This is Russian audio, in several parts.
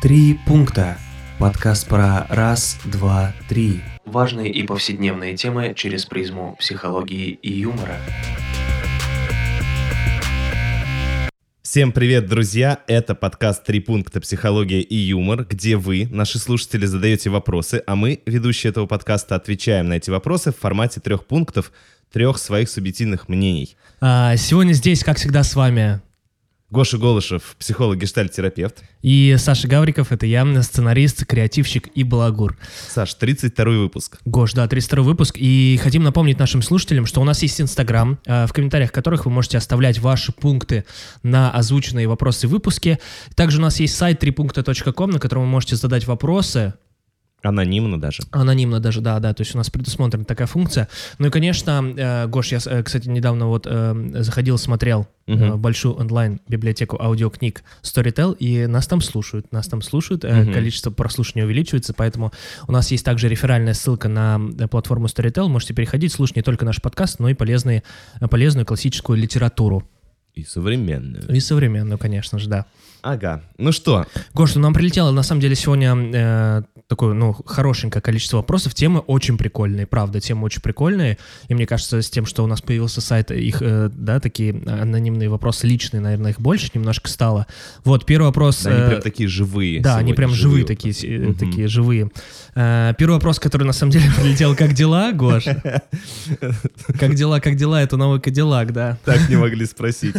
Три пункта. Подкаст про раз, два, три. Важные и повседневные темы через призму психологии и юмора. Всем привет, друзья! Это подкаст «Три пункта. Психология и юмор», где вы, наши слушатели, задаете вопросы, а мы, ведущие этого подкаста, отвечаем на эти вопросы в формате трех пунктов, трех своих субъективных мнений. А, сегодня здесь, как всегда, с вами Гоша Голышев, психолог, гештальт-терапевт. и Саша Гавриков, это я, сценарист, креативщик и балагур. Саш, 32 выпуск. Гош, да, 32 выпуск. И хотим напомнить нашим слушателям, что у нас есть Инстаграм, э, в комментариях которых вы можете оставлять ваши пункты на озвученные вопросы в выпуске. Также у нас есть сайт трипункта.ком, на котором вы можете задать вопросы, Анонимно даже. Анонимно даже, да, да, то есть у нас предусмотрена такая функция. Ну и, конечно, э, Гош, я, э, кстати, недавно вот э, заходил, смотрел Мгм. большую онлайн-библиотеку аудиокниг Storytel, и нас там слушают, нас там слушают, Мгм. количество прослушивания увеличивается, поэтому у нас есть также реферальная ссылка на платформу Storytel, можете переходить, слушать не только наш подкаст, но и полезные, полезную классическую литературу. И современную. И современную, конечно же, да. Ага. Ну что, Гош, ну нам прилетело на самом деле сегодня э, такое, ну, хорошенькое количество вопросов. Темы очень прикольные, правда, темы очень прикольные. И мне кажется, с тем, что у нас появился сайт, их, э, да, такие анонимные вопросы личные, наверное, их больше немножко стало. Вот, первый вопрос... да, они э, прям такие живые. да, они прям живые, вопросы. такие, э, Мгм. такие живые. Э, первый вопрос, который на самом деле прилетел, как дела, Гош? Как дела, как дела, это новый Кадиллак, да. Так не могли спросить.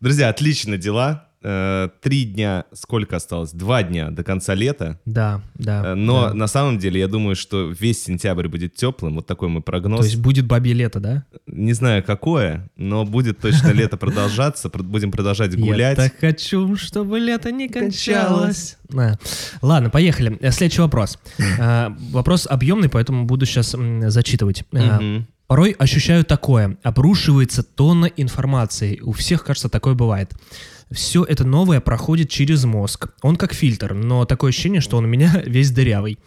Друзья, отлично дела. Э, Три дня, сколько осталось? Два дня до конца лета. Да, да. Э, Но да. на самом деле, я думаю, что весь сентябрь будет теплым. Вот такой мой прогноз. То есть будет бабье лето, да? Не знаю, какое, но будет точно лето продолжаться. Пр- Будем продолжать гулять. Я так хочу, чтобы лето не кончалось. Ладно, поехали. Э, Следующий вопрос. Вопрос объемный, поэтому буду сейчас зачитывать. Порой ощущаю такое. Обрушивается тонна информации. У всех, кажется, такое бывает. Все это новое проходит через мозг. Он как фильтр, но такое ощущение, что он у меня весь дырявый.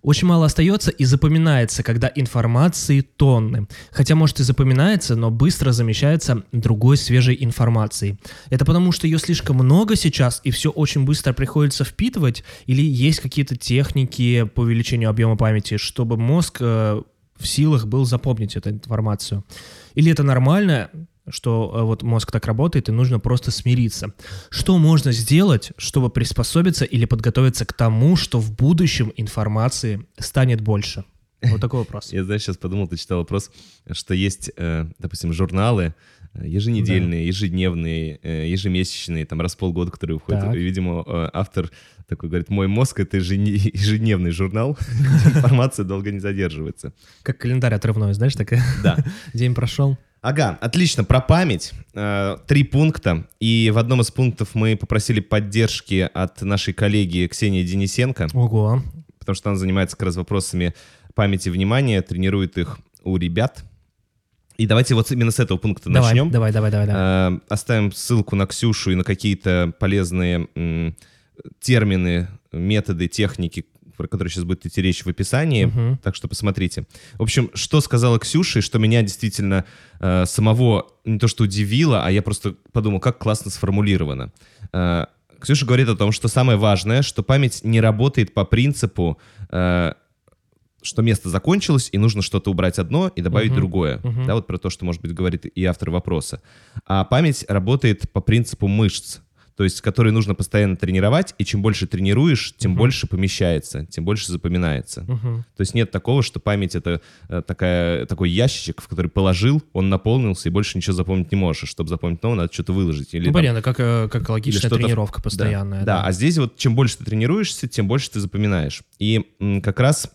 Очень мало остается и запоминается, когда информации тонны. Хотя, может, и запоминается, но быстро замещается другой свежей информацией. Это потому, что ее слишком много сейчас, и все очень быстро приходится впитывать, или есть какие-то техники по увеличению объема памяти, чтобы мозг э, в силах был запомнить эту информацию. Или это нормально, что э, вот мозг так работает, и нужно просто смириться. Что можно сделать, чтобы приспособиться или подготовиться к тому, что в будущем информации станет больше? Вот такой вопрос. Я, знаешь, сейчас подумал, ты читал вопрос, что есть, э, допустим, журналы еженедельные, ежедневные, э, ежемесячные, там раз в полгода, которые выходят. Так. Видимо, э, автор такой говорит, мой мозг — это ежедневный журнал, где информация долго не задерживается. Как календарь отрывной, знаешь, так Да. день прошел. Ага, отлично, про память. Э, Три пункта. И в одном из пунктов мы попросили поддержки от нашей коллеги Ксении Денисенко, Ого. потому что она занимается как раз вопросами памяти внимания, тренирует их у ребят. И давайте вот именно с этого пункта Давай, начнем. давай, давай, давай, давай. Э, Оставим ссылку на Ксюшу и на какие-то полезные м, термины, методы, техники, про которые сейчас будет идти речь в описании. Мгм. Так что посмотрите. В общем, что сказала Ксюша, и что меня действительно э, самого не то что удивило, а я просто подумал, как классно сформулировано. Э, Ксюша говорит о том, что самое важное, что память не работает по принципу, э, что место закончилось, и нужно что-то убрать одно и добавить Мгм. другое. Мгм. Да, вот про то, что, может быть, говорит и автор вопроса. А память работает по принципу мышц, то есть которые нужно постоянно тренировать, и чем больше тренируешь, тем Мгм. больше помещается, тем больше запоминается. Мгм. То есть нет такого, что память это э, такая, такой ящичек, в который положил, он наполнился, и больше ничего запомнить не можешь. Чтобы запомнить новое, надо что-то выложить. Или Ну, там- понятно, как, э, как логичная тренировка Да, постоянная. Да, а здесь вот чем больше ты тренируешься, тем больше ты запоминаешь. И м, как раз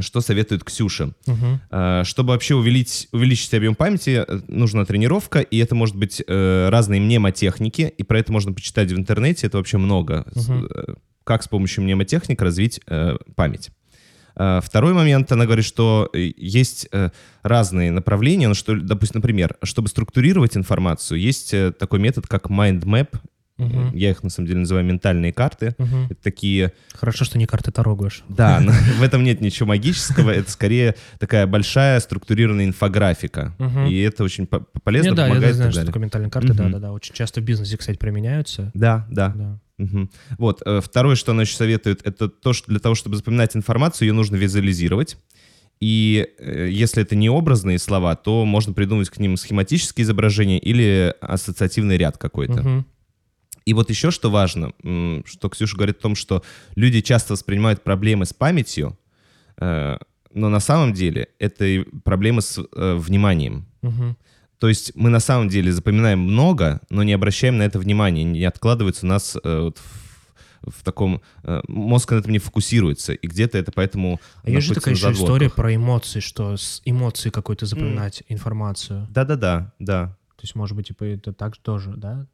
что советует Ксюша? Э, Чтобы вообще увеличить, увеличить объем памяти, э, нужна тренировка, и это может быть э, разные мнемотехники, и про это можно почитать в интернете, это вообще много. Э, Как с помощью мнемотехник развить память. Второй момент, она говорит, что есть разные направления, ну, что, допустим, например, чтобы структурировать информацию, есть такой метод, как mind map, Мгм. я их на самом деле называю ментальные карты, Мгм. это такие Хорошо, что не карты Таро, Гош. да, в этом нет ничего магического, это скорее такая большая структурированная инфографика. Мгм. И это очень по- полезно, Не, да, я помогает и знаю, так что такое ментальные карты, да, Мгм. да, да. Очень часто в бизнесе, кстати, применяются. Да, да. Да. Мгм. Вот, э, второе, что она еще советует, это то, что для того, чтобы запоминать информацию, ее нужно визуализировать. И э, если это не образные слова, то можно придумать к ним схематические изображения или ассоциативный ряд какой-то. Мгм. И вот еще что важно, что Ксюша говорит о том, что люди часто воспринимают проблемы с памятью, э, но на самом деле это и проблемы с э, вниманием. Мгм. То есть мы на самом деле запоминаем много, но не обращаем на это внимания, не откладывается у нас э, вот в, таком... мозг на этом не фокусируется, и где-то это поэтому А есть же такая еще история про эмоции, что с эмоцией какой-то запоминать информацию. Да-да-да, да. То есть, может быть, типа это так тоже, да?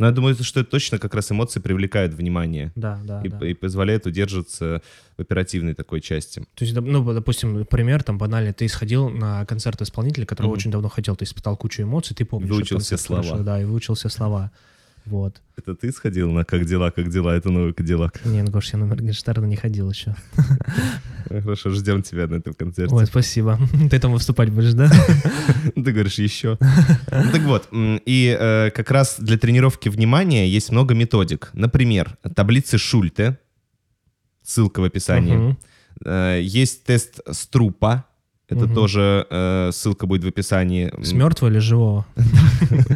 Но я думаю, что это точно как раз эмоции привлекают внимание Да, да, и, да. и позволяют удерживаться в оперативной такой части. То есть, ну, допустим, пример там банальный. Ты сходил на концерт исполнителя, которого Мгм. очень давно хотел, ты испытал кучу эмоций, ты помнишь. Выучил все слова. Да, и выучил все слова. Вот. Это ты сходил на «Как дела, как дела?» Это новый Кадиллак. Не, ну, Гош, я на Моргенштерна не ходил еще. Хорошо, ждем тебя на этом концерте. Ой, спасибо. Ты там выступать будешь, да? Ты говоришь еще. Ну, так вот, и э, как раз для тренировки внимания есть много методик. Например, таблицы Шульте, ссылка в описании. Э, Есть тест Струпа, это Мгм. тоже э, ссылка будет в описании. С мертвого или живого?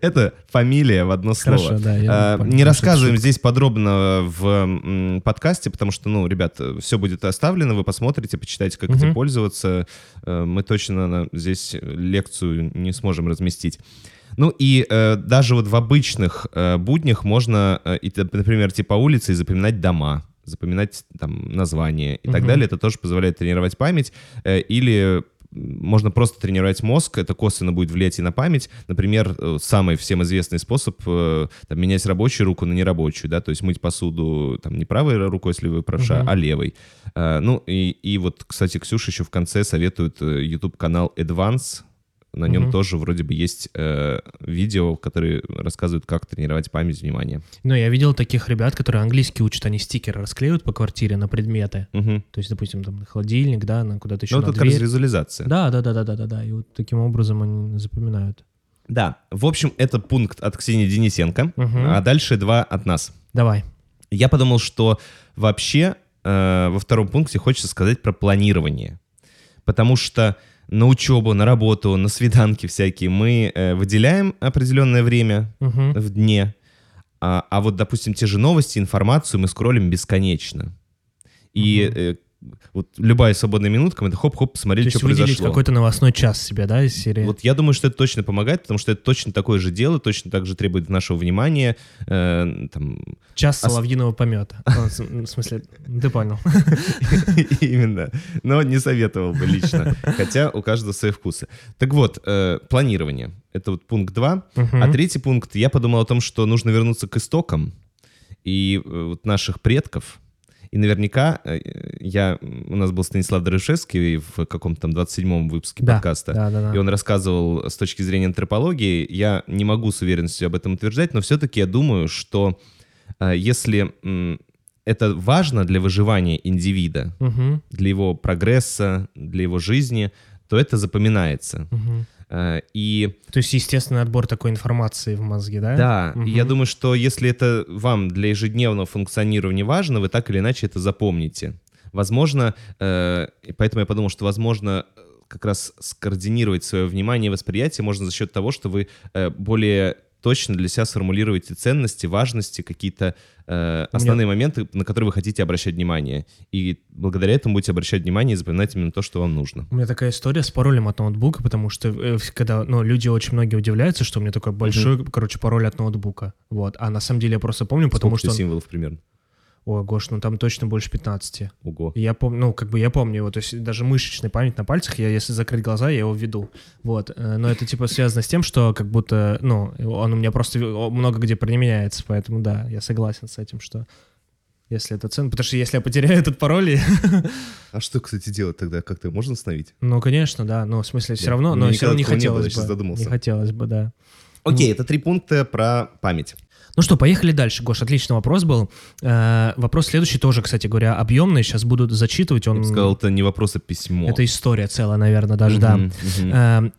Это фамилия в одно слово. Понял, Не рассказываем здесь подробно в подкасте, потому что, ну, ребят, все будет оставлено, вы посмотрите, почитайте, как этим пользоваться. Э, Мы точно здесь лекцию не сможем разместить. Ну и э, даже вот в обычных э, буднях можно, э, например, идти по улице и запоминать дома, запоминать там названия и так Мгм. далее. Это тоже позволяет тренировать память. Э, или можно просто тренировать мозг, это косвенно будет влиять и на память. Например, э, самый всем известный способ э, там, менять рабочую руку на нерабочую, да, то есть мыть посуду там не правой рукой, если вы правша, Мгм. а левой. Э, Ну и, и вот, кстати, Ксюша еще в конце советует YouTube-канал Advance, на нем Мгм. тоже вроде бы есть э, видео, которые рассказывают, как тренировать память внимания. Ну, я видел таких ребят, которые английский учат, они стикеры расклеивают по квартире на предметы. Мгм. То есть, допустим, там на холодильник, да, на куда-то еще Ну, это как раз визуализация. Да, да, да, да, да, да, да. И вот таким образом они запоминают. Да. В общем, это пункт от Ксении Денисенко, Мгм. а дальше два от нас. Давай. Я подумал, что вообще э, во втором пункте хочется сказать про планирование. Потому что на учебу, на работу, на свиданки всякие мы э, выделяем определенное время Мгм. в дне, а, а вот, допустим, те же новости, информацию мы скроллим бесконечно. И э, вот любая свободная минутка, это хоп-хоп есть что выделить произошло. какой-то новостной час себе, да, из серии? Вот я думаю, что это точно помогает, потому что это точно такое же дело, точно так же требует нашего внимания. э, там, Час ос- соловьиного помета. В смысле, ты понял. Именно. Но не советовал бы лично. Хотя у каждого свои вкусы. Так вот, э, планирование. Это вот пункт 2. Мгм. А третий пункт, я подумал о том, что нужно вернуться к истокам и э, вот наших предков. И наверняка э, я, у нас был Станислав Дорышевский в каком-то там 27-м выпуске Да, подкаста. Да, да, да. И он рассказывал с точки зрения антропологии. Я не могу с уверенностью об этом утверждать, но все-таки я думаю, что э, если это важно для выживания индивида, Мгм, для его прогресса, для его жизни, то это запоминается. мгм. Э, И То есть естественный отбор такой информации в мозге, да? да, и я думаю, что если это вам для ежедневного функционирования важно, вы так или иначе это запомните. Возможно, э, поэтому я подумал, что возможно э, как раз скоординировать свое внимание и восприятие можно за счет того, что вы э, более точно для себя сформулируете ценности, важности, какие-то э, основные моменты, на которые вы хотите обращать внимание. И благодаря этому будете обращать внимание и запоминать именно то, что вам нужно. У меня такая история с паролем от ноутбука, потому что э, когда, ну, люди очень многие удивляются, что у меня такой большой, короче, пароль от ноутбука. Вот. А на самом деле я просто помню, потому Сколько что... у он- тебя символов примерно? Ой, Гош, ну там точно больше 15. Ого. Я помню, ну, как бы я помню его, то есть даже мышечная память на пальцах, я если закрыть глаза, я его веду. Вот. Э, Но это типа связано с тем, что как будто, ну, он у меня просто много где применяется, поэтому да, я согласен с этим, что если это ценно, потому что если я потеряю этот пароль, А что, кстати, делать тогда? Как-то можно остановить? ну, конечно, да, но в смысле все равно, У но все равно не хотелось бы. Не хотелось бы, да. Окей, это три пункта про память. Ну что, поехали дальше, Гош, отличный вопрос был. Э, вопрос следующий тоже, кстати говоря, объемный, сейчас буду зачитывать, Я он... бы сказал, это не вопрос, а письмо. Это история целая, наверное, даже, да. Эм,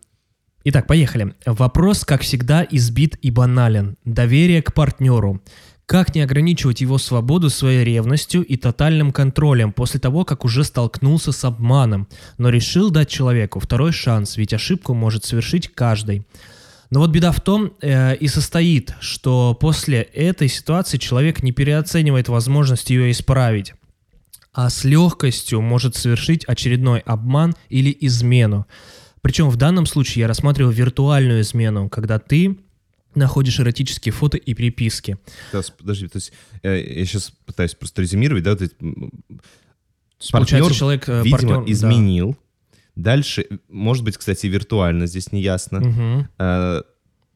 Итак, поехали. Вопрос, как всегда, избит и банален. Доверие к партнеру. Как не ограничивать его свободу своей ревностью и тотальным контролем после того, как уже столкнулся с обманом, но решил дать человеку второй шанс, ведь ошибку может совершить каждый. Но вот беда в том э, и состоит, что после этой ситуации человек не переоценивает возможность ее исправить, а с легкостью может совершить очередной обман или измену. Причем в данном случае я рассматривал виртуальную измену, когда ты находишь эротические фото и переписки. Сейчас, подожди, то есть э, я сейчас пытаюсь просто резюмировать, да, вот эти, м, Получается, партнер, человек, э, видимо, партнер, да. Дальше, может быть, кстати, виртуально, здесь не ясно. Э,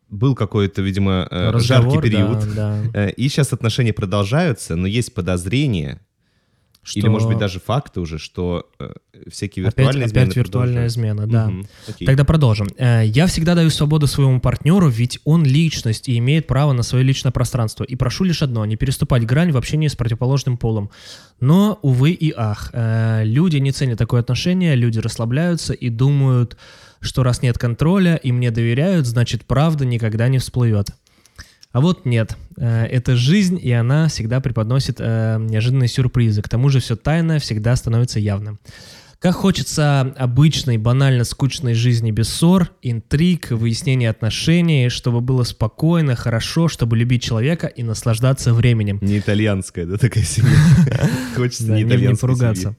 был какой-то, видимо, э, Разговор, жаркий период. да, да. Э, И сейчас отношения продолжаются, но есть подозрение, или, Что может быть, даже факты уже, что э, всякие Опять, виртуальные измены опять виртуальная измена, да. Окей. Тогда продолжим. Э, Я всегда даю свободу своему партнеру, ведь он личность и имеет право на свое личное пространство. И прошу лишь одно, не переступать грань в общении с противоположным полом. Но, увы и ах, э, люди не ценят такое отношение, люди расслабляются и думают, что раз нет контроля и мне доверяют, значит правда никогда не всплывет. А вот нет. Э, Это жизнь, и она всегда преподносит э, неожиданные сюрпризы. К тому же все тайное всегда становится явным. Как хочется обычной, банально скучной жизни без ссор, интриг, выяснения отношений, чтобы было спокойно, хорошо, чтобы любить человека и наслаждаться временем. Не итальянская, да, такая семья. Хочется не итальянской поругаться.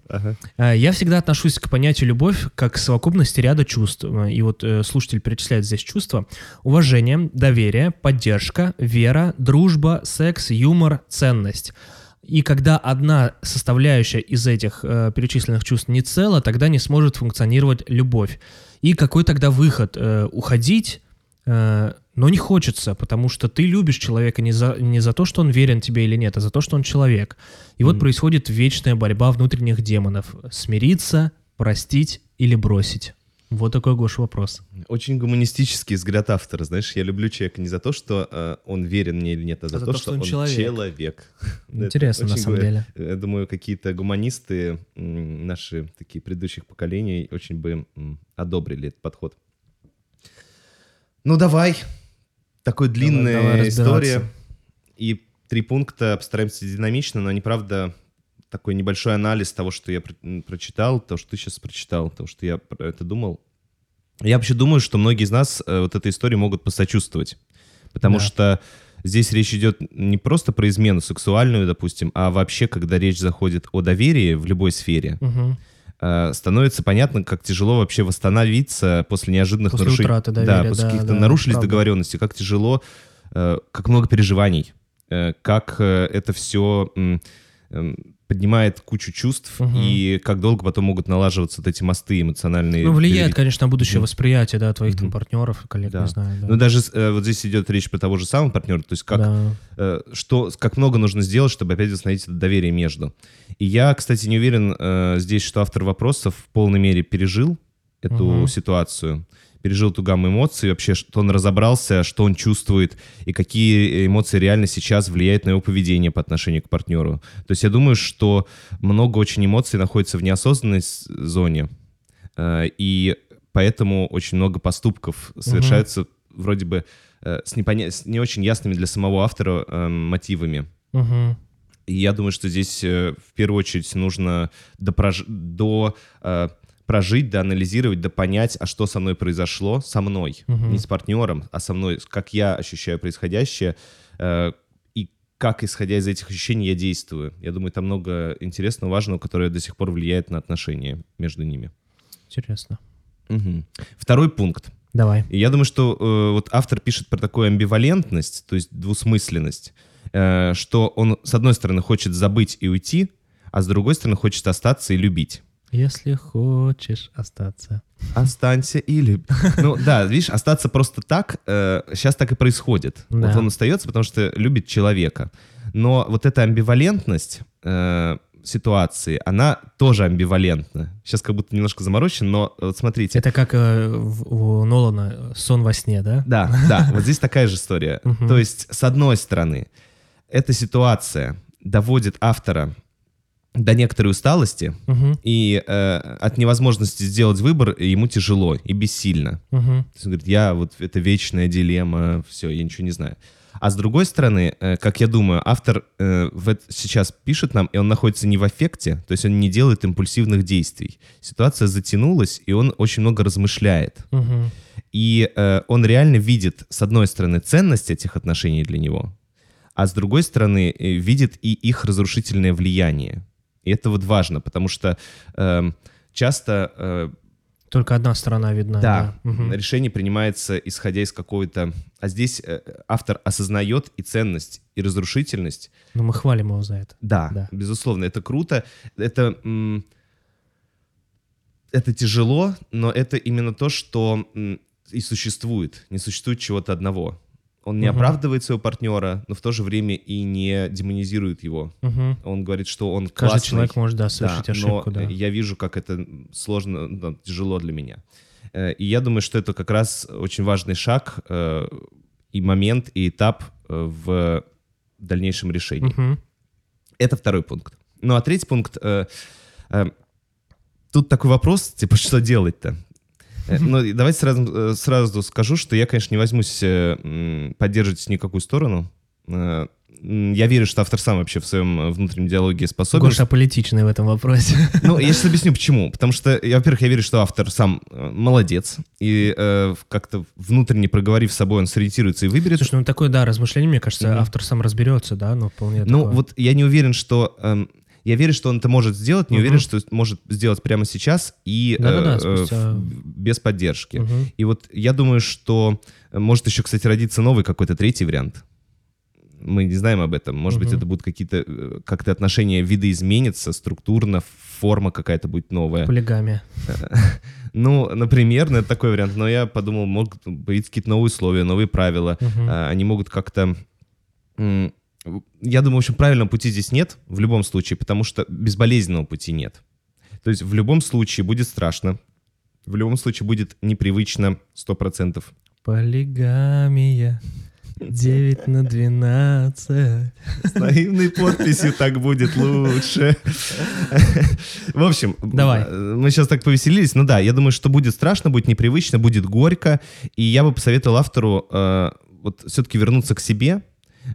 Э, Я всегда отношусь к понятию любовь как к совокупности ряда чувств. И вот э, слушатель перечисляет здесь чувства. Уважение, доверие, поддержка, вера, дружба, секс, юмор, ценность. И когда одна составляющая из этих э, перечисленных чувств не цела, тогда не сможет функционировать любовь. И какой тогда выход? Э, уходить? Э, но не хочется, потому что ты любишь человека не за, не за то, что он верен тебе или нет, а за то, что он человек. И вот Мгм. происходит вечная борьба внутренних демонов. Смириться, простить или бросить? Вот такой, Гош, вопрос. Очень гуманистический взгляд автора, знаешь, я люблю человека не за то, что э, он верен мне или нет, а за, то, что, он человек. Это Интересно, на самом деле. Я думаю, какие-то гуманисты, наши такие предыдущих поколений, очень бы одобрили этот подход. Ну давай, такой длинная давай история. И три пункта постараемся динамично, но они, правда, такой небольшой анализ того, что я про- прочитал, того, что ты сейчас прочитал, того, что я про это думал. Я вообще думаю, что многие из нас э, вот этой истории могут посочувствовать. Потому Да. что здесь речь идет не просто про измену сексуальную, допустим, а вообще, когда речь заходит о доверии в любой сфере, э, становится понятно, как тяжело вообще восстановиться после неожиданных После нарушений. утраты да, доверия, после да, каких-то да, нарушились правда. договоренности, как тяжело, э, как много переживаний, э, как это все поднимает кучу чувств, Мгм. и как долго потом могут налаживаться вот эти мосты эмоциональные. Ну, влияет, перед- конечно, на будущее Мгм. восприятие, да, твоих там Мгм. партнеров, коллег, Да. не знаю. да. Ну, даже э, вот здесь идет речь про того же самого партнера, то есть как Да. э, что, как много нужно сделать, чтобы опять восстановить это доверие между. И я, кстати, не уверен э, здесь, что автор вопросов в полной мере пережил эту Мгм. ситуацию, пережил ту гамму эмоций, вообще, что он разобрался, что он чувствует, и какие эмоции реально сейчас влияют на его поведение по отношению к партнеру. То есть я думаю, что много очень эмоций находится в неосознанной зоне, э, и поэтому очень много поступков совершаются вроде бы э, с, непоня- с не очень ясными для самого автора э, мотивами. Мгм. И я думаю, что здесь э, в первую очередь нужно допрож- до, э, прожить, да, анализировать, да понять, а что со мной произошло, со мной, Мгм. не с партнером, а со мной, как я ощущаю происходящее, э, и как, исходя из этих ощущений, я действую. Я думаю, там много интересного, важного, которое до сих пор влияет на отношения между ними. Интересно. Мгм. Второй пункт. Давай. И я думаю, что э, вот автор пишет про такую амбивалентность, то есть двусмысленность, э, что он, с одной стороны, хочет забыть и уйти, а с другой стороны, хочет остаться и любить. Если хочешь остаться. Останься и люби. Ну да, видишь, остаться просто так, сейчас так и происходит. Вот Да. он остается, потому что любит человека. Но вот эта амбивалентность э, ситуации, она тоже амбивалентна. Сейчас как будто немножко заморочен, но вот смотрите. Это как э, у Нолана сон во сне, да? Да, да, вот здесь такая же история. То есть, с одной стороны, эта ситуация доводит автора до некоторой усталости, Мгм, и э, от невозможности сделать выбор ему тяжело и бессильно. мгм. То есть он говорит, я вот, это вечная дилемма, все, я ничего не знаю. А с другой стороны, э, как я думаю, автор э, в эт- сейчас пишет нам, и он находится не в аффекте, то есть он не делает импульсивных действий. Ситуация затянулась, и он очень много размышляет. Мгм. И э, он реально видит, с одной стороны, ценность этих отношений для него, а с другой стороны, э, видит и их разрушительное влияние. И это вот важно, потому что эм, часто э, Только одна сторона видна. да, Да. Решение принимается исходя из какой-то... А здесь э, автор осознает и ценность, и разрушительность. Но мы хвалим его за это. Да, Да. безусловно, это круто. Это... это тяжело, но это именно то, что и существует. Не существует чего-то одного. Он не Мгм. оправдывает своего партнера, но в то же время и не демонизирует его. Мгм. Он говорит, что он Каждый классный. человек может, да, Да, совершить но ошибку, да. э, я вижу, как это сложно, да, тяжело для меня. Э, И я думаю, что это как раз очень важный шаг э, и момент, и этап э, в дальнейшем решении. Мгм. Это второй пункт. Ну а третий пункт. Тут такой вопрос, типа, что делать-то? Э, Ну, давайте сразу, э, сразу скажу, что я, конечно, не возьмусь э, поддерживать никакую сторону. Я верю, что автор сам вообще в своем внутреннем диалоге способен Гоша аполитичный в этом вопросе. ну, я сейчас объясню, почему. Потому что, во-первых, я верю, что автор сам молодец. И э, как-то внутренне проговорив с собой, он сориентируется и выберет. Слушай, ну такое, да, размышление, мне кажется, Мгм. автор сам разберется, да, но вполне ну, такое. вот я не уверен, что... эм, я верю, что он это может сделать, не Мгм. уверен, что может сделать прямо сейчас и э, Да-да-да, э, спустя- без поддержки. Мгм. И вот я думаю, что э, может еще, кстати, родиться новый какой-то третий вариант. Мы не знаем об этом. Может быть, Мгм. это будут какие-то э, как-то отношения вида изменятся структурно, форма какая-то будет новая. Полигамия. Ну, например, ну, это такой вариант. Но я подумал, могут появиться какие-то новые условия, новые правила. А, Они могут как-то... Я думаю, в общем, правильного пути здесь нет в любом случае, потому что безболезненного пути нет. То есть в любом случае будет страшно, в любом случае будет непривычно 100%. Полигамия. 9 на 12. С наивной подписью так будет лучше. В общем, Давай. мы сейчас так повеселились. Ну да, я думаю, что будет страшно, будет непривычно, будет горько. И я бы посоветовал автору э, вот все-таки вернуться к себе.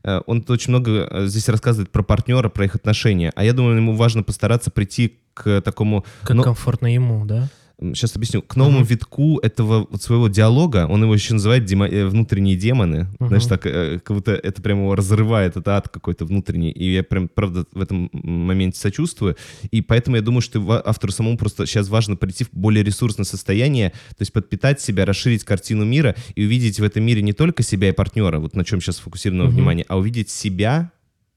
Э, Он очень много э, здесь рассказывает про партнера, про их отношения. А я думаю, ему важно постараться прийти к такому Как Ну, комфортно ему, да? Сейчас объясню, к новому Мгм. витку этого вот своего диалога, он его еще называет демо- э, внутренние демоны, Мгм. знаешь, так, э, как будто это прямо его разрывает, это ад какой-то внутренний, и я прям, правда, в этом моменте сочувствую, и поэтому я думаю, что автору самому просто сейчас важно прийти в более ресурсное состояние, то есть подпитать себя, расширить картину мира и увидеть в этом мире не только себя и партнера, вот на чем сейчас сфокусировано Мгм. внимание, а увидеть себя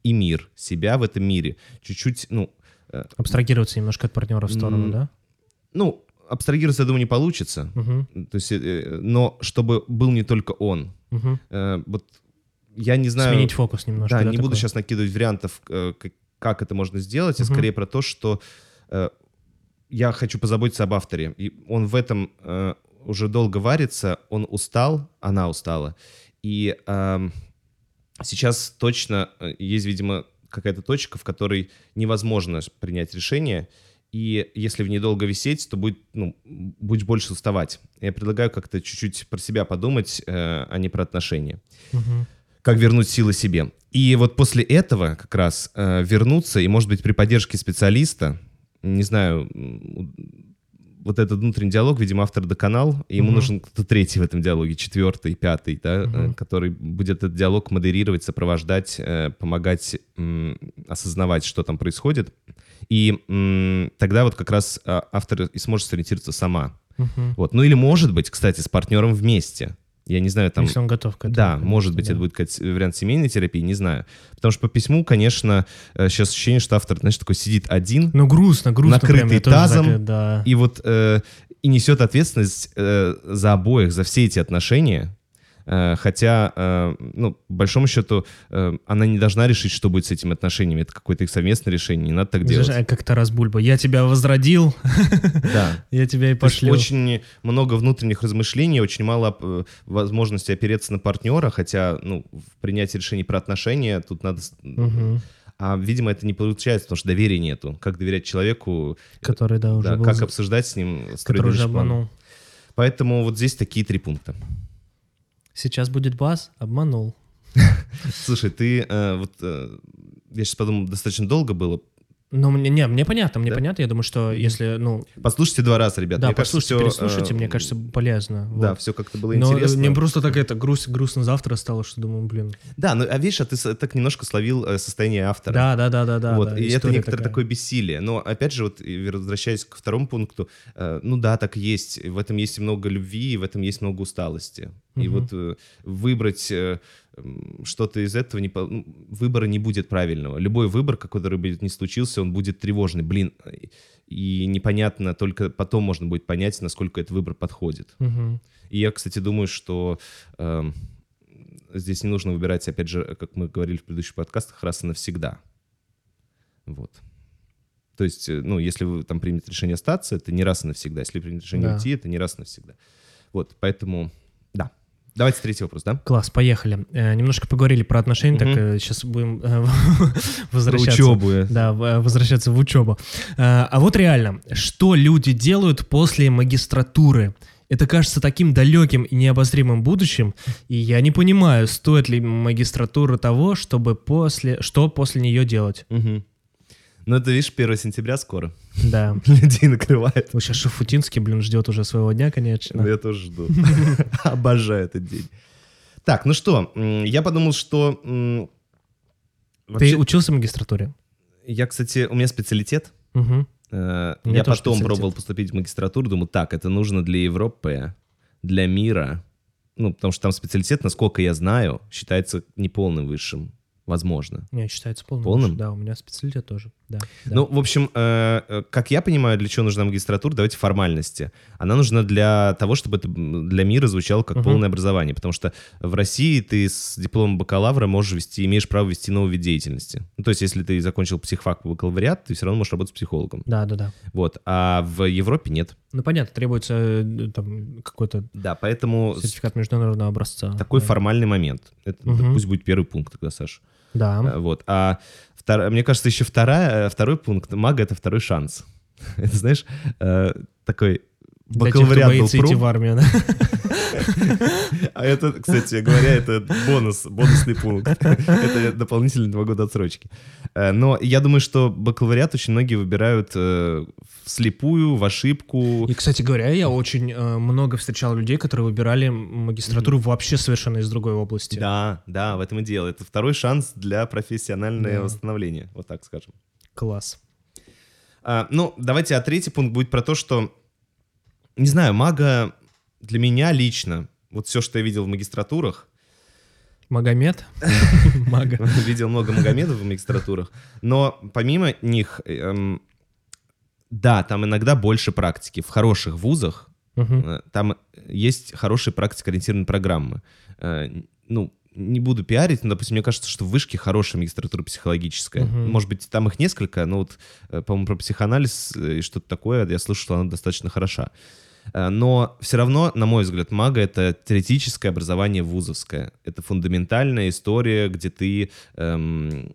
и мир, себя в этом мире, чуть-чуть, ну, Абстрагироваться немножко от партнера в сторону, да? ну, абстрагироваться, я думаю, не получится, Мгм. то есть, э, но чтобы был не только он. Э, вот я не знаю. Сменить фокус немножко. да, не буду такой? сейчас накидывать вариантов, э, как, это можно сделать, а Мгм. скорее про то, что я хочу позаботиться об авторе. И он в этом уже долго варится, он устал, она устала. И эм, сейчас точно есть, видимо, какая-то точка, в которой невозможно принять решение. И если в ней долго висеть, то будет, ну, будешь больше уставать. Я предлагаю как-то чуть-чуть про себя подумать, э, а не про отношения Мгм. как вернуть силы себе. И вот после этого как раз э, вернуться, и, может быть, при поддержке специалиста, не знаю, вот этот внутренний диалог, видимо, автор доконал, и ему Мгм. нужен кто-то третий в этом диалоге, четвертый, пятый, да, Мгм. который будет этот диалог модерировать, сопровождать, э, помогать осознавать, что там происходит. И м, тогда вот как раз а, автор и сможет сориентироваться сама. Мгм. Вот. Ну или, может быть, кстати, с партнером вместе. Я не знаю, там... Если он готов к этому. Да, может быть, да. это будет какой-то вариант семейной терапии, не знаю. Потому что по письму, конечно, э, сейчас ощущение, что автор, знаешь, такой сидит один, Ну, грустно, грустно. прям, Накрытый так, тазом. э, да. и вот э, и несет ответственность э, за обоих, за все эти отношения. Э, хотя, э, ну, по большому счету, э, она не должна решить, что будет с этими отношениями. Это какое-то их совместное решение, не надо так делать. Знаешь, Как Тарас Бульба. Я тебя возродил, Да. я тебя и пошлю. очень много внутренних размышлений, очень мало возможности опереться на партнера, хотя, ну, в принятии решений про отношения тут надо... Мгм. А, видимо, это не получается, потому что доверия нету. Как доверять человеку, Который, да, уже да, был как обсуждать с ним, строить который уже обманул. Поэтому вот здесь такие три пункта. Сейчас будет бас, обманул. Слушай, ты э, вот э, я сейчас подумал, достаточно долго было. Ну, мне, не, мне понятно, мне Да? понятно. Я думаю, что если, ну, Послушайте два раза, ребят. да, Мне кажется, послушайте, всё, переслушайте, э, мне кажется, полезно. Да, Вот. все как-то было Но интересно. мне просто так это грусть, грустно завтра стало, что думаю, блин. Да, ну а видишь, а ты так немножко словил э, состояние автора. Да, да, да, да, да. вот, да, и это некоторое такая. такое бессилие. Но опять же, вот и возвращаясь к второму пункту, э, ну да, так и есть. И В этом есть и много любви, и в этом есть много усталости. И Мгм. вот э, выбрать э, что-то из этого не по- ну, выбора не будет правильного. Любой выбор, который бы не случился, он будет тревожный. Блин, и непонятно, только потом можно будет понять, насколько этот выбор подходит. Мгм. И я, кстати, думаю, что эм, здесь не нужно выбирать, опять же, как мы говорили в предыдущих подкастах, раз и навсегда. Вот. То есть, э, ну, если вы там примете решение остаться, это не раз и навсегда. Если примете решение Да. уйти, это не раз и навсегда. Вот, поэтому, да. Давайте третий вопрос, да? Класс, поехали. Э, немножко поговорили про отношения, Мгм. так сейчас будем э, возвращаться. учебу, э. Да, э, возвращаться в учебу. Э, А вот реально, что люди делают после магистратуры? Это кажется таким далеким и необозримым будущим, и я не понимаю, стоит ли магистратура того, чтобы после, что после нее делать. Мгм. Ну, это, видишь, 1 сентября скоро. Да. Людей накрывает. Вот сейчас Шафутинский, блин, ждет уже своего дня, конечно. Ну, Я тоже жду. Обожаю этот день. Так, ну что, я подумал, что... Ты учился в магистратуре? Я, кстати, у меня специалитет. Мгм. У меня Я потом пробовал поступить в магистратуру, думаю, так, это нужно для Европы, для мира. Ну, потому что там специалитет, насколько я знаю, считается неполным высшим. Возможно. Не, считается полным. Полным? Да, у меня специалитет тоже. Да. да. Ну, в общем, э, э, как я понимаю, для чего нужна магистратура, давайте формальности. Она нужна для того, чтобы это для мира звучало как Мгм. полное образование. Потому что в России ты с дипломом бакалавра можешь вести, имеешь право вести новый вид деятельности. Ну, то есть, если ты закончил психфак по бакалавриат, ты все равно можешь работать психологом. Да, да, да. Вот. А в Европе нет. Ну, понятно, требуется э, там какой-то Да, поэтому сертификат международного образца. такой да. формальный момент. Это Мгм. пусть будет первый пункт тогда, Саш. Да. Э, Вот. А втор- мне кажется, еще вторая, э, второй пункт. Мага — это второй шанс. Это, знаешь, э, такой Для тех, кто бакалавриат был проб, в армию, да? а это, кстати говоря, это бонус, бонусный пункт. Это дополнительные два года отсрочки. Э, Но я думаю, что бакалавриат очень многие выбирают э, вслепую, в ошибку. И, кстати говоря, я очень э, много встречал людей, которые выбирали магистратуру вообще совершенно из другой области. Да, да, в этом и дело. Это второй шанс для профессионального восстановления, вот так скажем. Класс. А, ну, давайте, а третий пункт будет про то, что, не знаю, мага для меня лично, вот все, что я видел в магистратурах, Магомед? Мага. видел много магомедов в магистратурах, но помимо них, эм, да, там иногда больше практики. В хороших вузах э, там есть хорошие практикоориентированные программы. Э, Ну, не буду пиарить, но, допустим, мне кажется, что в вышке хорошая магистратура психологическая. Мгм. Может быть, там их несколько, но вот, э, по-моему, про психоанализ и что-то такое, я слышу, что она достаточно хороша. Э, Но все равно, на мой взгляд, мага — это теоретическое образование вузовское. Это фундаментальная история, где ты, эм,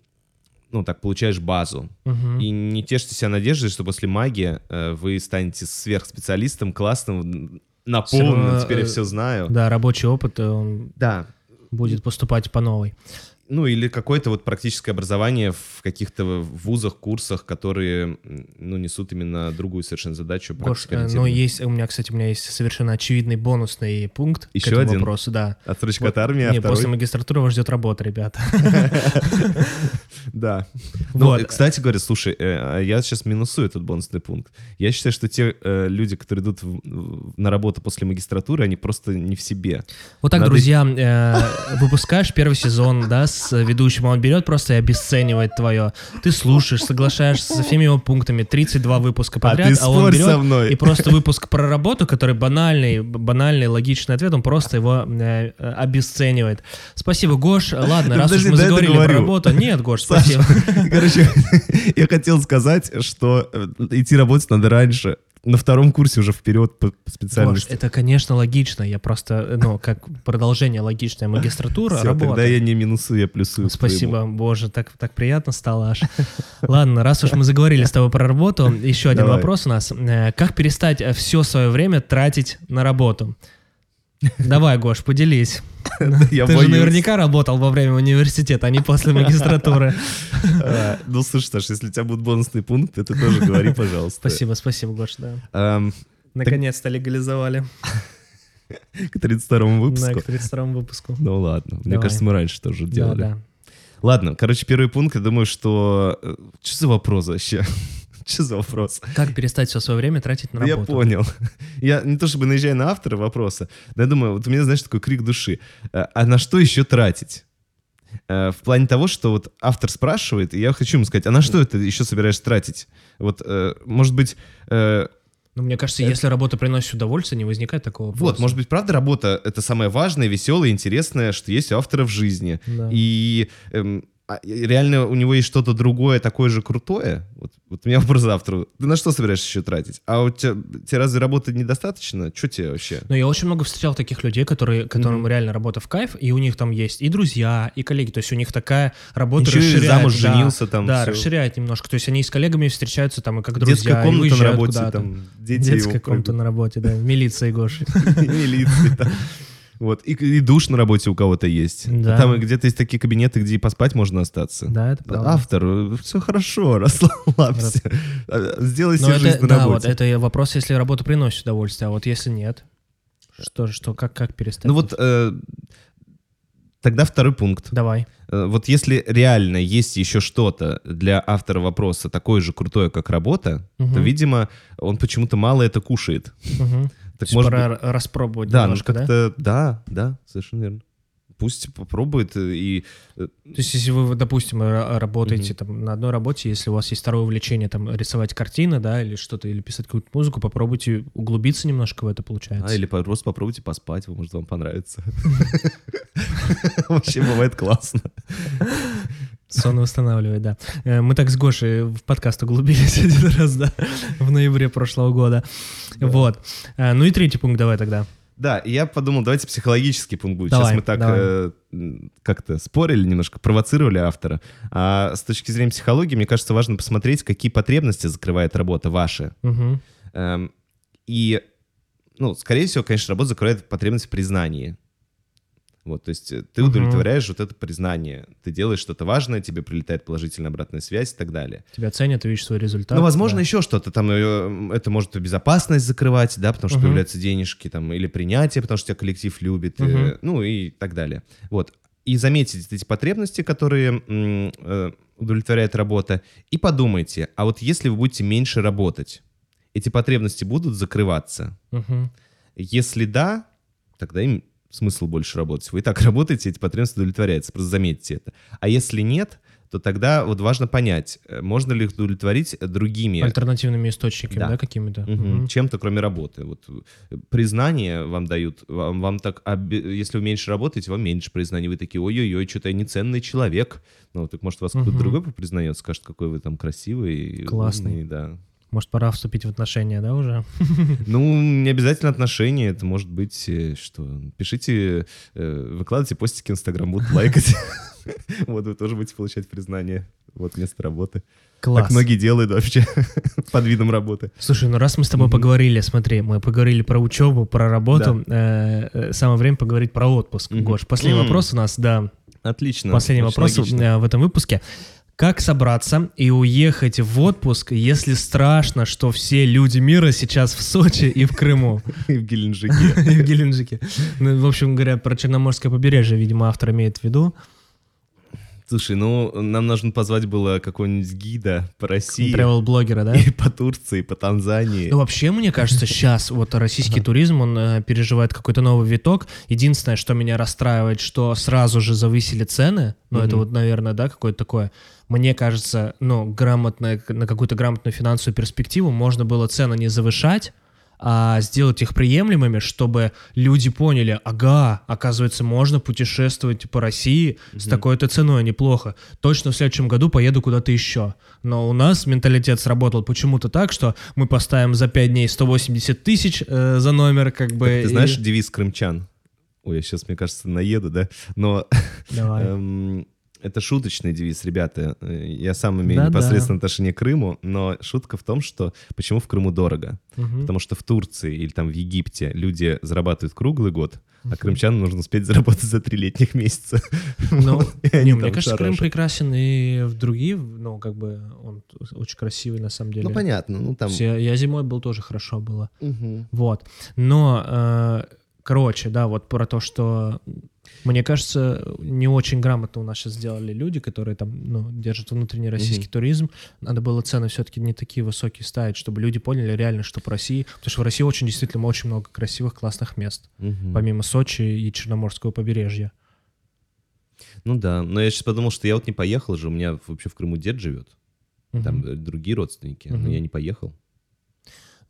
ну, так, получаешь базу. Мгм. И не тешьте себя надеждой, что после магии э, вы станете сверхспециалистом, классным, на Всё полную, равно, теперь я э, все знаю. Да, рабочий опыт, э, он Да. будет поступать по новой. Ну, или какое-то вот практическое образование в каких-то вузах, курсах, которые, ну, несут именно другую совершенно задачу. Гош, э, но практикоориентированную. есть, у меня, кстати, у меня есть совершенно очевидный бонусный пункт к Еще этому один? вопросу, да. Отсрочка Вот, от армии, а не, второй- после магистратуры вас ждет работа, ребята. Да. Ну, кстати говоря, слушай, э, а я сейчас минусую этот бонусный пункт. Я считаю, что те э, люди, которые идут на работу после магистратуры, они просто не в себе. Вот так, друзья, выпускаешь первый сезон, да, с ведущим, он берет просто и обесценивает твое. Ты слушаешь, соглашаешься со всеми его пунктами, 32 выпуска А подряд, ты а, он берет со мной. и просто выпуск про работу, который банальный, банальный, логичный ответ, он просто его э, э, обесценивает. Спасибо, Гош. Ладно, раз уж подожди, мы дай заговорили про работу. Нет, Гош, Саша, спасибо. Короче, я хотел сказать, что э, идти работать надо раньше. На втором курсе уже вперед по, по Гош, специальности. это, конечно, логично. Я просто, ну, как продолжение логичная магистратура, Всё, работа. тогда я не минусую, я плюсую. к Спасибо, твоему. боже, так, так приятно стало аж. Ладно, раз уж мы заговорили с тобой про работу, еще один Давай. вопрос у нас. Э, Как перестать все свое время тратить на работу? Давай, Гош, поделись. Я Ты же наверняка работал во время университета, а не после магистратуры. А, Ну, слушай, Саш, если у тебя будут бонусные пункты, ты тоже говори, пожалуйста. Спасибо, спасибо, Гош, да. Наконец-то легализовали. К 32 Да, выпуску. к 32 выпуску. Ну ладно, мне кажется, мы раньше тоже Да, делали. да. Ладно, короче, первый пункт, я думаю, что... э, Что за вопрос вообще? Что за вопрос? Как перестать все свое время тратить на Я работу? понял. Я не то чтобы наезжаю на автора вопроса, но я думаю, вот у меня, знаешь, такой крик души. Э, А на что еще тратить? Э, В плане того, что вот автор спрашивает, и я хочу ему сказать, а на что это еще собираешься тратить? Вот, э, может быть, Ну, мне кажется, если работа приносит удовольствие, не возникает такого вот, вопроса. может быть, правда, работа — это самое важное, веселое, интересное, что есть у автора в жизни. Да. И эм, а, реально у него есть что-то другое, такое же крутое. Вот, вот у меня вопрос завтра. Ты на что собираешься еще тратить? А у тебя, тебе разве работы недостаточно? Что тебе вообще? Но я очень много встречал таких людей, которые, которым реально работа в кайф, и у них там есть и друзья, и коллеги. То есть у них такая работа Еще и расширяет. замуж, да, женился там, Да, всё. расширяет немножко. То есть они с коллегами встречаются там и как друзья. Детская комната на работе, там дети Детская комната на работе, да, в милиции, Гош. милиции. Вот. И, и душ на работе у кого-то есть. Да. Там где-то есть такие кабинеты, где и поспать можно остаться. Да, это правда. Автор, все хорошо, расслабься. А, Сделай себе жизнь на да, вот работе. это вопрос, если работа приносит удовольствие, а вот если нет, что же, что, как, как перестать? Ну вот э, тогда второй пункт. Давай. Э, Вот если реально есть еще что-то для автора вопроса такое же крутое, как работа, то, Мгм. видимо, он почему-то мало это кушает. Мгм. То есть может пора быть- распробовать Да, ну немножко, да? как-то, да, да, совершенно верно. Пусть попробует э, и... э, То есть, если вы, допустим, ра- работаете там на одной работе, если у вас есть второе увлечение, там, рисовать картины, да, или что-то, или писать какую-то музыку, попробуйте углубиться немножко в это, получается. А, или просто попробуйте поспать, может, вам понравится. Вообще бывает классно. Сон восстанавливает, да. Э, Мы так с Гошей в подкаст углубились один раз, да, в ноябре прошлого года. Вот. Э, Ну и третий пункт давай тогда. Да, и я подумал, давайте психологический пункт будет. Давай, Сейчас мы так э, как-то спорили немножко, провоцировали автора. А с точки зрения психологии, мне кажется, важно посмотреть, какие потребности закрывает работа ваши. Мгм. Эм, и, ну, скорее всего, конечно, работа закрывает потребность в признании. Вот, то есть э, ты удовлетворяешь вот это признание. Ты делаешь что-то важное, тебе прилетает положительная обратная связь и так далее. Тебя ценят, ты видишь свой результат. Ну, возможно, да. еще что-то там, э, это может безопасность закрывать, да, потому что Мгм. появляются денежки там, или принятие, потому что тебя коллектив любит, э, Мгм. ну и так далее. Вот. И заметите эти потребности, которые удовлетворяет работа, и подумайте, а вот если вы будете меньше работать, эти потребности будут закрываться? Мгм. Если да, тогда им смысл больше работать. Вы и так работаете, эти потребности удовлетворяются, просто заметьте это. А если нет, то тогда вот важно понять, э, можно ли их удовлетворить э, другими Альтернативными источниками, да, Да. какими-то. Мгм. Мгм. чем-то, кроме работы. Вот э, признание вам дают, вам, вам так, если вы меньше работаете, вам меньше признания. Вы такие, ой-ой-ой, что-то я неценный человек. Ну, так может вас кто-то Мгм. другой попризнает, скажет, какой вы там красивый. Классный. умный, да. Может, пора вступить в отношения, да, уже? Ну, не обязательно отношения, это может быть, э, что, пишите, э, выкладывайте постики в Инстаграм, будут лайкать. Вот вы тоже будете получать признание. Вот место работы. Класс. Так многие делают вообще под видом работы. Слушай, ну раз мы с тобой Мгм. поговорили, смотри, мы поговорили про учебу, про работу, э, э, самое время поговорить про отпуск. Мгм. Гош, последний М. вопрос у нас, да, Отлично. последний вопрос логично. в этом выпуске. Как собраться и уехать в отпуск, если страшно, что все люди мира сейчас в Сочи и в Крыму, И в Геленджике. и в Геленджике? Ну, в общем говоря, про Черноморское побережье, видимо, автор имеет в виду. Слушай, ну, нам нужно позвать было какого-нибудь гида по России. Travel-блогера, да? И по Турции, и по Танзании. Ну, вообще, мне кажется, сейчас вот российский туризм, он э, переживает какой-то новый виток. Единственное, что меня расстраивает, что сразу же завысили цены. Ну, это вот, наверное, да, какое-то такое. Мне кажется, ну, грамотно, на какую-то грамотную финансовую перспективу можно было цены не завышать, а сделать их приемлемыми, чтобы люди поняли, ага, оказывается, можно путешествовать по России с такой-то ценой, неплохо. Точно в следующем году поеду куда-то еще. Но у нас менталитет сработал почему-то так, что мы поставим за 5 дней 180 тысяч э, за номер, как бы... Ты и- знаешь девиз крымчан? Ой, я сейчас, мне кажется, наеду, да? Но Давай. эм, это шуточный девиз, ребята. Э, Я сам имею Да-да. непосредственное отношение к Крыму, но шутка в том, что почему в Крыму дорого? Мгм. Потому что в Турции или там в Египте люди зарабатывают круглый год, а крымчанам нужно успеть заработать за три летних месяца. Ну, не, мне кажется, Крым шарашат. прекрасен и в другие, ну, как бы он очень красивый на самом деле. Ну, понятно, ну там... Все- я зимой был тоже хорошо было. Мгм. Вот. Но, э, короче, да, вот про то, что мне кажется, не очень грамотно у нас сейчас сделали люди, которые там, ну, держат внутренний российский Мгм. туризм. Надо было цены все-таки не такие высокие ставить, чтобы люди поняли реально, что по России, потому что в России очень действительно очень много красивых, классных мест, Мгм. помимо Сочи и Черноморского побережья. Ну да, но я сейчас подумал, что я вот не поехал же, у меня вообще в Крыму дед живет, там другие родственники, но Мгм. я не поехал.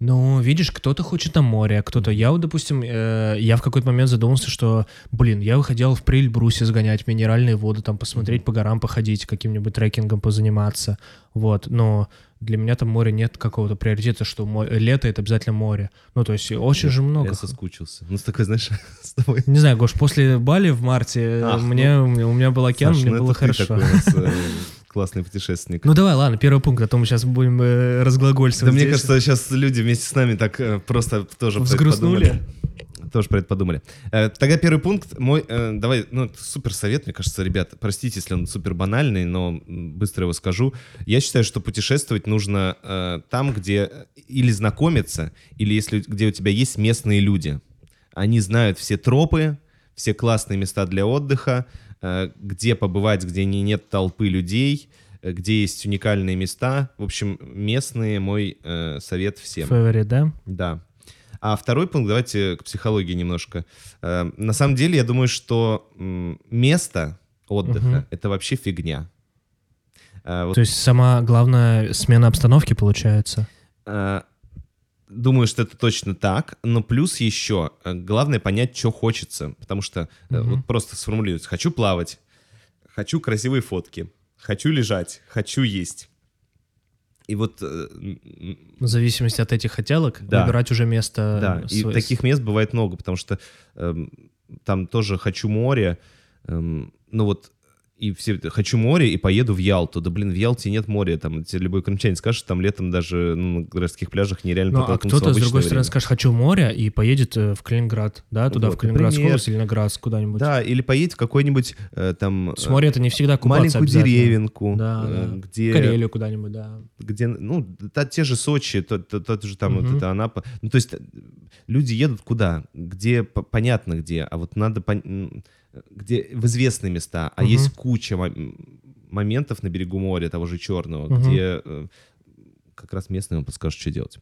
Ну, видишь, кто-то хочет на море, а кто-то... Я вот, допустим, э, я в какой-то момент задумался, что, блин, я выходил в Прильбрусе сгонять минеральные воды, там посмотреть по горам, походить, каким-нибудь трекингом позаниматься, вот, но для меня там море нет какого-то приоритета, что мо- лето — это обязательно море. Ну, то есть очень же много. Я соскучился. Ну, с такой, знаешь, с тобой. Не знаю, Гош, после Бали в марте э, Ах, мне, у меня- у меня был океан, Саш, мне ну было хорошо. классный путешественник. Ну давай, ладно, первый пункт, а то мы сейчас будем э, разглагольствовать. Да мне здесь. кажется, сейчас люди вместе с нами так э, просто тоже Взгрустнули? подумали. Тоже про это подумали. Э, Тогда первый пункт мой, э, давай, ну, супер совет, мне кажется, ребят, простите, если он супер банальный, но быстро его скажу. Я считаю, что путешествовать нужно э, там, где или знакомиться, или если где у тебя есть местные люди. Они знают все тропы, все классные места для отдыха, где побывать, где не, нет толпы людей, э, где есть уникальные места. В общем, местные мой э, совет всем. Фаворит, да? Да. А второй пункт, давайте к психологии немножко. Э, на самом деле, я думаю, что место отдыха Мгм. это вообще фигня. Э, вот, То есть сама главная смена обстановки получается. э, думаю, что это точно так, но плюс еще э, главное понять, что хочется, потому что Мгм. вот просто сформулировать: хочу плавать, хочу красивые фотки, хочу лежать, хочу есть. И вот э, В зависимости от этих хотелок Да. выбирать уже место. Да, и свое- таких мест бывает много, потому что эм, там тоже хочу море, эм, ну вот и все хочу море и поеду в Ялту. Да блин, в Ялте нет моря, там тебе любой крымчанин скажет, там летом даже ну, на городских пляжах нереально Ну, а кто-то, с другой стороны, время. скажет, хочу море, и поедет э, в Калининград, да, туда, Вот, в Калининградскую область или на Градск, куда-нибудь. Да, или поедь в какой-нибудь э, там С моря это не всегда купаться маленькую деревенку, Да, э, да. где Карелию куда-нибудь, да. где, ну, та- те же Сочи, тот, тот, тот же там Мгм. вот это Анапа. Ну, то есть э, люди едут куда? Где понятно где, а вот надо пон- где в известные места, а Мгм. есть куча мо- моментов на берегу моря, того же Черного, Мгм. где э, как раз местные вам подскажут, что делать.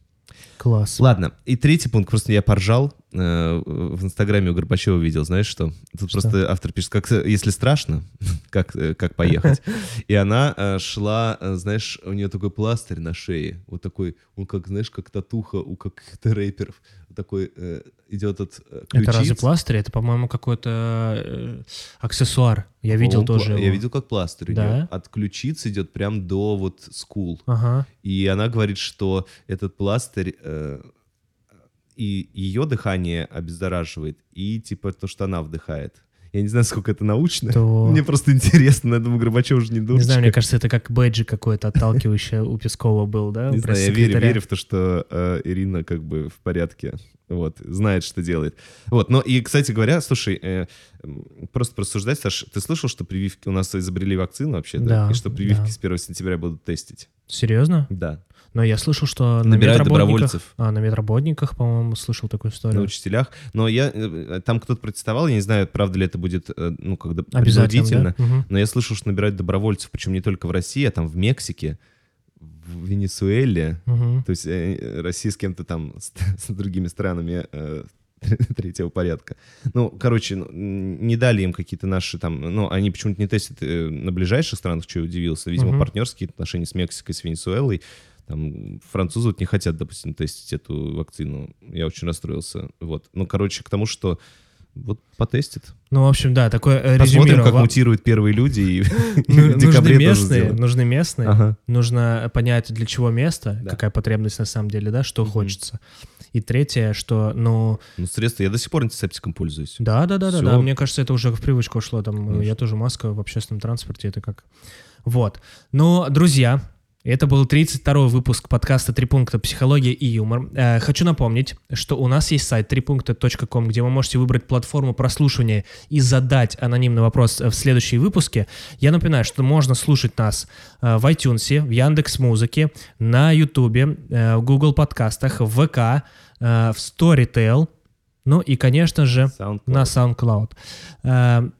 Класс. Ладно, и третий пункт, просто я поржал, в инстаграме у Горбачева видел, знаешь что? Тут Что? просто автор пишет, как, э, если страшно, как, э, как поехать. И она э, шла, э, знаешь, у нее такой пластырь на шее, вот такой, он как, знаешь, как татуха у каких-то рэперов, такой э, идет от э, Это разве ключиц. пластырь? Это, по-моему, какой-то э, аксессуар. Я видел Он тоже Я его. видел, как пластырь у Да? нее. От ключиц идет прям до вот скул. Ага. И она говорит, что этот пластырь э, и ее дыхание обеззараживает, и типа то, что она вдыхает. Я не знаю, сколько это научно. То- Мне просто интересно, я думаю, Горбачев уже не Не дурочка. знаю, мне кажется, это как бэджи какой-то отталкивающий у Пескова был, да? Не знаю, я верю, верю в то, что э, Ирина как бы в порядке, вот, знает, что делает. Вот, но и, кстати говоря, слушай, э, просто порассуждать, Саш, ты слышал, что прививки у нас изобрели вакцину вообще, да? Да, И что прививки да. с 1 сентября будут тестить? Серьезно? Да. Но я слышал, что на Набирают медработниках... добровольцев. А, на медработниках, по-моему, слышал такую на историю. учителях. Но я э, там кто-то протестовал, я не знаю, правда ли это будет, э, ну, когда Обязательно, принудительно. да? Но я слышал, что набирают добровольцев, причем не только в России, а там в Мексике, в Венесуэле. Мгм. То есть э, Россия с кем-то там, с, с другими странами э, третьего порядка. Ну, короче, ну, не дали им какие-то наши там... Ну, они почему-то не тестят на ближайших странах, что я удивился. Видимо, Мгм. партнерские отношения с Мексикой, с Венесуэлой. Там французы вот не хотят, допустим, тестить эту вакцину. Я очень расстроился. Вот. Ну, короче, к тому, что вот потестит. Ну, в общем, да, такое э, Посмотрим, как Вам- мутируют первые люди, и Ну, в нужны декабре местные, нужны местные. Нужно понять, для чего место, какая потребность на самом деле, да, что хочется. И третье, что, ну, Ну, средства, я до сих пор антисептиком пользуюсь. да, да, да, да, да. Мне кажется, это уже в привычку ушло. Там, э, я тоже маска в общественном транспорте, это как. Вот. Но, друзья, это был 32-й выпуск подкаста «Три пункта. Психология и юмор». Э, хочу напомнить, что у нас есть сайт трипункта.ком, где вы можете выбрать платформу прослушивания и задать анонимный вопрос э, в следующие выпуске. Я напоминаю, что можно слушать нас э, в iTunes, в Яндекс.Музыке, на Ютубе, э, в Google подкастах, в ВК, э, в Storytel, ну и, конечно же, SoundCloud. на SoundCloud.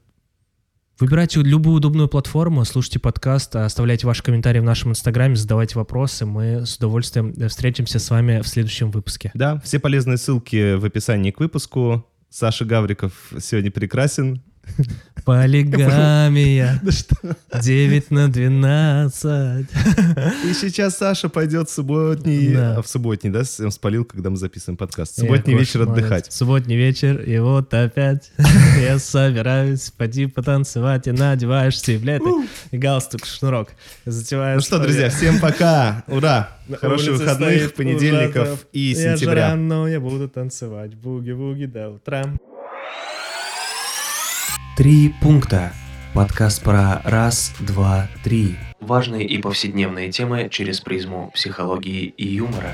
Выбирайте любую удобную платформу, слушайте подкаст, оставляйте ваши комментарии в нашем инстаграме, задавайте вопросы. Мы с удовольствием встретимся с вами в следующем выпуске. Да, все полезные ссылки в описании к выпуску. Саша Гавриков сегодня прекрасен. Полигамия. 9 на 12. И сейчас Саша пойдет в субботний... Да. В субботний, да, с- спалил, когда мы записываем подкаст. Субботний Эх, вечер уж молодец. отдыхать. Субботний вечер, и вот опять я собираюсь пойти потанцевать, и надеваешь себе, блядь, и галстук, шнурок. Затеваешь Ну что, друзья, всем пока! Ура! Хороших выходных, понедельников и Я сентября. я буду танцевать буги-буги до утра. Три пункта. Подкаст про раз, два, три. Важные и повседневные темы через призму психологии и юмора.